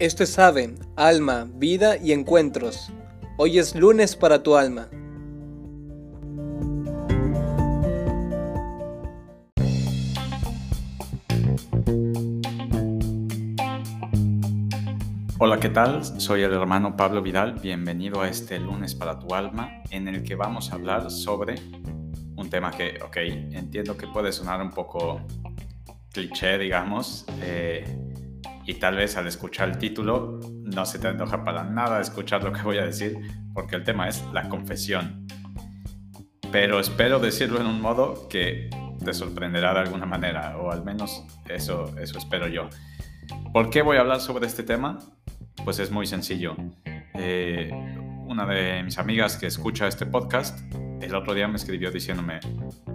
Esto es Ave, Alma, Vida y Encuentros. Hoy es lunes para tu alma. Hola, ¿qué tal? Soy el hermano Pablo Vidal. Bienvenido a este lunes para tu alma en el que vamos a hablar sobre un tema que, ok, entiendo que puede sonar un poco cliché, digamos, eh, y tal vez al escuchar el título no se te antoja para nada escuchar lo que voy a decir, porque el tema es la confesión. Pero espero decirlo en un modo que te sorprenderá de alguna manera, o al menos eso, eso espero yo. ¿Por qué voy a hablar sobre este tema? Pues es muy sencillo. Eh, una de mis amigas que escucha este podcast el otro día me escribió diciéndome,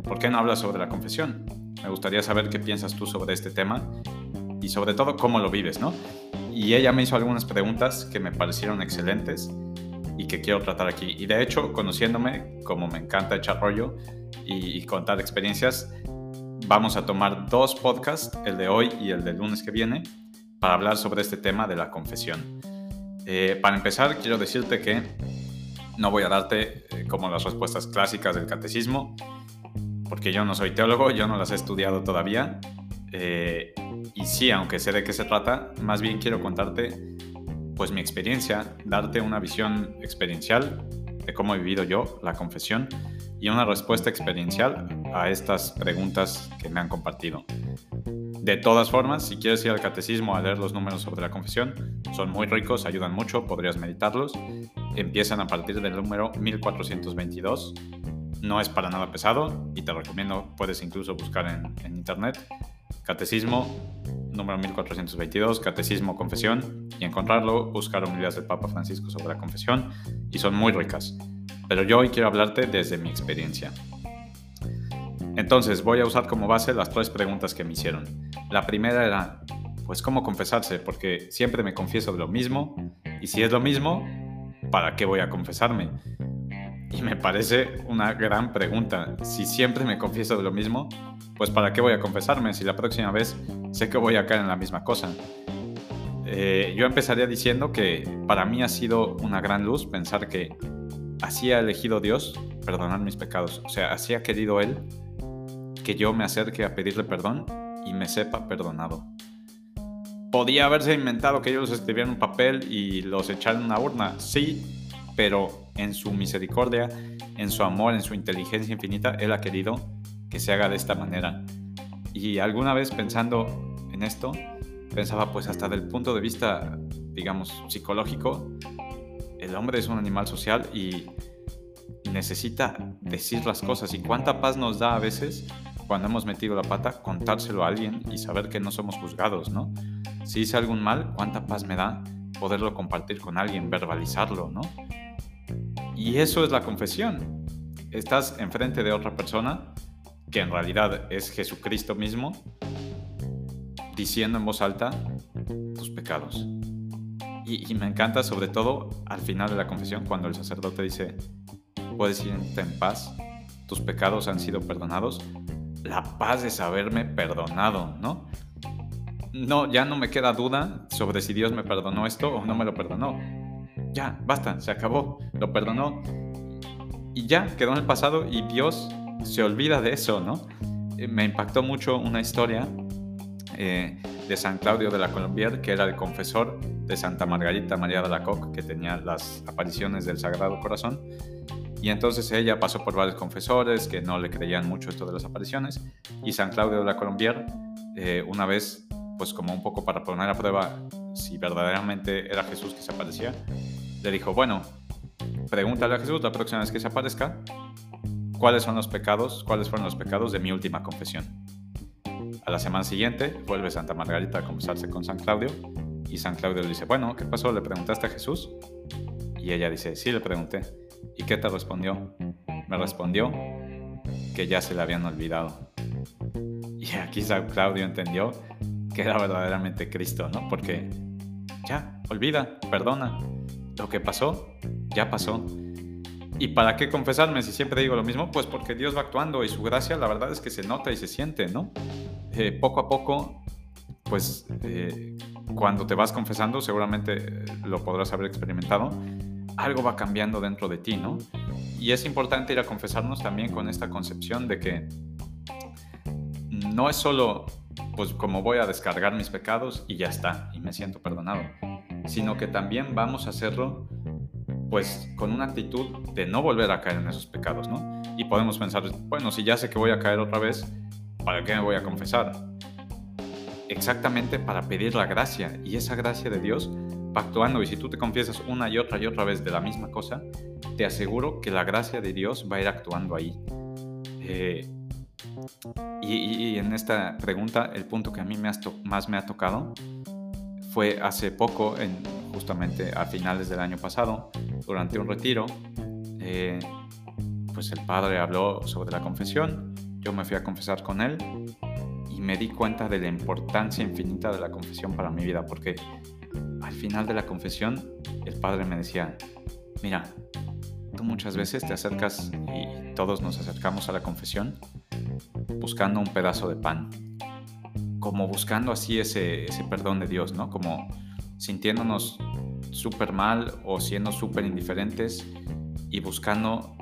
¿por qué no hablas sobre la confesión? Me gustaría saber qué piensas tú sobre este tema y sobre todo cómo lo vives, ¿no? Y ella me hizo algunas preguntas que me parecieron excelentes y que quiero tratar aquí. Y de hecho, conociéndome, como me encanta echar rollo y, contar experiencias, vamos a tomar dos podcasts, el de hoy y el del lunes que viene, para hablar sobre este tema de la confesión. Eh, para empezar, quiero decirte que no voy a darte eh, como las respuestas clásicas del catecismo, porque yo no soy teólogo, yo no las he estudiado todavía. Eh, y sí, aunque sé de qué se trata, más bien quiero contarte pues mi experiencia, darte una visión experiencial de cómo he vivido yo la confesión y una respuesta experiencial a estas preguntas que me han compartido. De todas formas, si quieres ir al catecismo a leer los números sobre la confesión, son muy ricos, ayudan mucho, podrías meditarlos. Empiezan a partir del número 1422. No es para nada pesado y te recomiendo, puedes incluso buscar en, en internet Catecismo número 1422, Catecismo Confesión, y encontrarlo, buscar homilías del Papa Francisco sobre la confesión, y son muy ricas. Pero yo hoy quiero hablarte desde mi experiencia. Entonces, voy a usar como base las tres preguntas que me hicieron. La primera era, pues, ¿cómo confesarse? Porque siempre me confieso de lo mismo, y si es lo mismo, ¿para qué voy a confesarme? Y me parece una gran pregunta. Si siempre me confieso de lo mismo, pues ¿para qué voy a confesarme si la próxima vez sé que voy a caer en la misma cosa? Eh, yo empezaría diciendo que para mí ha sido una gran luz pensar que así ha elegido Dios perdonar mis pecados. O sea, así ha querido Él que yo me acerque a pedirle perdón y me sepa perdonado. Podía haberse inventado que ellos escribieran un papel y los echaran en una urna, sí, pero en su misericordia, en su amor, en su inteligencia infinita, Él ha querido que se haga de esta manera. Y alguna vez pensando en esto, pensaba pues hasta del punto de vista, digamos, psicológico, el hombre es un animal social y necesita decir las cosas. Y cuánta paz nos da a veces cuando hemos metido la pata, contárselo a alguien y saber que no somos juzgados, ¿no? Si hice algún mal, cuánta paz me da poderlo compartir con alguien, verbalizarlo, ¿no? Y eso es la confesión. Estás enfrente de otra persona que en realidad es Jesucristo mismo, diciendo en voz alta tus pecados. Y, me encanta sobre todo al final de la confesión cuando el sacerdote dice, puedes irte en paz, tus pecados han sido perdonados, la paz de saberme perdonado, ¿no? No, ya no me queda duda sobre si Dios me perdonó esto o no me lo perdonó. Ya, basta, se acabó, lo perdonó y ya quedó en el pasado y Dios se olvida de eso, ¿no? Eh, me impactó mucho una historia eh, de San Claudio de la Colombier, que era el confesor de Santa Margarita María de la Coque, que tenía las apariciones del Sagrado Corazón. Y entonces ella pasó por varios confesores que no le creían mucho esto de las apariciones. Y San Claudio de la Colombier, eh, una vez, pues como un poco para poner a prueba si verdaderamente era Jesús que se aparecía, le dijo, bueno, pregúntale a Jesús la próxima vez que se aparezca cuáles son los pecados, cuáles fueron los pecados de mi última confesión. A la semana siguiente vuelve Santa Margarita a confesarse con San Claudio y San Claudio le dice, bueno, ¿qué pasó? ¿Le preguntaste a Jesús? Y ella dice, sí, le pregunté. ¿Y qué te respondió? Me respondió que ya se le habían olvidado. Y aquí San Claudio entendió que era verdaderamente Cristo, ¿no? Porque ya, olvida, perdona. Lo que pasó, ya pasó. ¿Y para qué confesarme si siempre digo lo mismo? Pues porque Dios va actuando y su gracia la verdad es que se nota y se siente, ¿no? Eh, poco a poco, pues eh, cuando te vas confesando, seguramente lo podrás haber experimentado, algo va cambiando dentro de ti, ¿no? Y es importante ir a confesarnos también con esta concepción de que no es solo, pues como voy a descargar mis pecados y ya está, y me siento perdonado, sino que también vamos a hacerlo pues con una actitud de no volver a caer en esos pecados, ¿no? Y podemos pensar, bueno, si ya sé que voy a caer otra vez, ¿para qué me voy a confesar? Exactamente para pedir la gracia, y esa gracia de Dios va actuando, y si tú te confiesas una y otra y otra vez de la misma cosa, te aseguro que la gracia de Dios va a ir actuando ahí. Eh, y, en esta pregunta, el punto que a mí más me ha tocado fue hace poco, en, justamente a finales del año pasado, durante un retiro, eh, pues el padre habló sobre la confesión, yo me fui a confesar con él y me di cuenta de la importancia infinita de la confesión para mi vida, porque al final de la confesión el padre me decía, mira, tú muchas veces te acercas y todos nos acercamos a la confesión buscando un pedazo de pan, como buscando así ese, ese perdón de Dios, ¿no? Como sintiéndonos súper mal o siendo súper indiferentes y buscando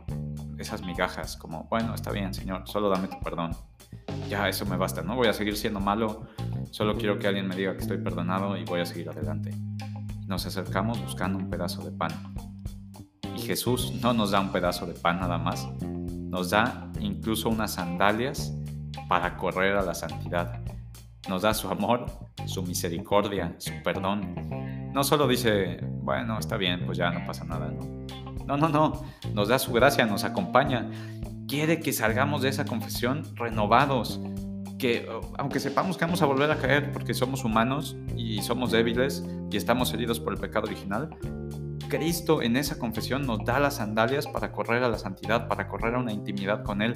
esas migajas, como, bueno, está bien, Señor, solo dame tu perdón. Ya eso me basta, no voy a seguir siendo malo, solo quiero que alguien me diga que estoy perdonado y voy a seguir adelante. Nos acercamos buscando un pedazo de pan. Y Jesús no nos da un pedazo de pan nada más, nos da incluso unas sandalias para correr a la santidad. Nos da su amor, su misericordia, su perdón. No solo dice, bueno, está bien, pues ya no pasa nada. No, no, no. Nos da su gracia, nos acompaña. Quiere que salgamos de esa confesión renovados. Que aunque sepamos que vamos a volver a caer porque somos humanos y somos débiles y estamos heridos por el pecado original, Cristo en esa confesión nos da las sandalias para correr a la santidad, para correr a una intimidad con Él.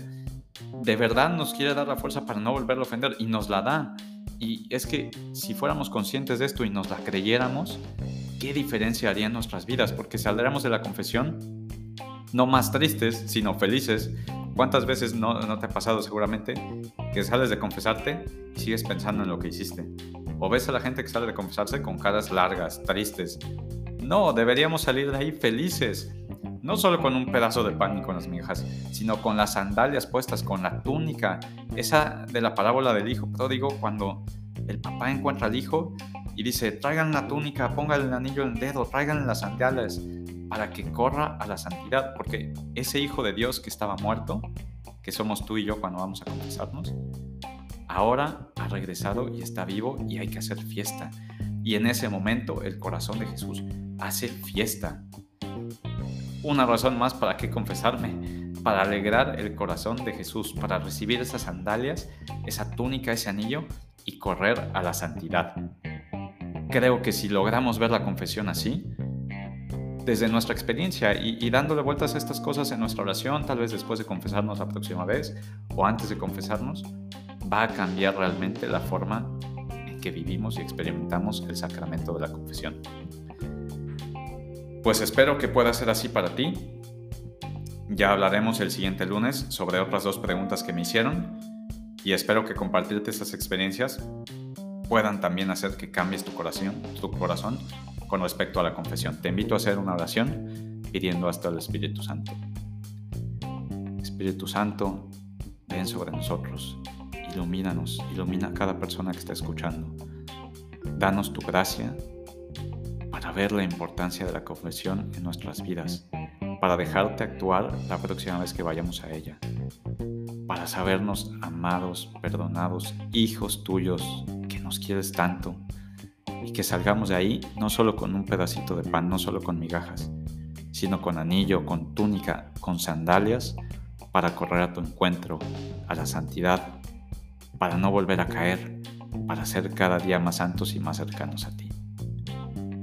De verdad nos quiere dar la fuerza para no volverlo a ofender y nos la da. Y es que si fuéramos conscientes de esto y nos la creyéramos, ¿qué diferencia haría en nuestras vidas? Porque saldríamos de la confesión no más tristes, sino felices. ¿Cuántas veces no, no, te ha pasado seguramente que sales de confesarte y sigues pensando en lo que hiciste? O ves a la gente que sale de confesarse con caras largas, tristes. No, deberíamos salir de ahí felices. No solo con un pedazo de pan y con las migajas, sino con las sandalias puestas, con la túnica. Esa de la parábola del hijo pródigo, cuando el papá encuentra al hijo y dice, traigan la túnica, pónganle el anillo en el dedo, traigan las sandalias, para que corra a la santidad. Porque ese hijo de Dios que estaba muerto, que somos tú y yo cuando vamos a confesarnos, ahora ha regresado y está vivo y hay que hacer fiesta. Y en ese momento el corazón de Jesús hace fiesta una razón más para que confesarme, para alegrar el corazón de Jesús, para recibir esas sandalias, esa túnica, ese anillo y correr a la santidad. Creo que si logramos ver la confesión así, desde nuestra experiencia y, dándole vueltas a estas cosas en nuestra oración, tal vez después de confesarnos la próxima vez o antes de confesarnos, va a cambiar realmente la forma en que vivimos y experimentamos el sacramento de la confesión. Pues espero que pueda ser así para ti. Ya hablaremos el siguiente lunes sobre otras dos preguntas que me hicieron y espero que compartirte estas experiencias puedan también hacer que cambies tu corazón, tu corazón con respecto a la confesión. Te invito a hacer una oración pidiendo hasta el Espíritu Santo. Espíritu Santo, ven sobre nosotros, ilumínanos, ilumina a cada persona que está escuchando. Danos tu gracia para ver la importancia de la confesión en nuestras vidas, para dejarte actuar la próxima vez que vayamos a ella, para sabernos amados, perdonados, hijos tuyos, que nos quieres tanto, y que salgamos de ahí no solo con un pedacito de pan, no solo con migajas, sino con anillo, con túnica, con sandalias, para correr a tu encuentro, a la santidad, para no volver a caer, para ser cada día más santos y más cercanos a ti.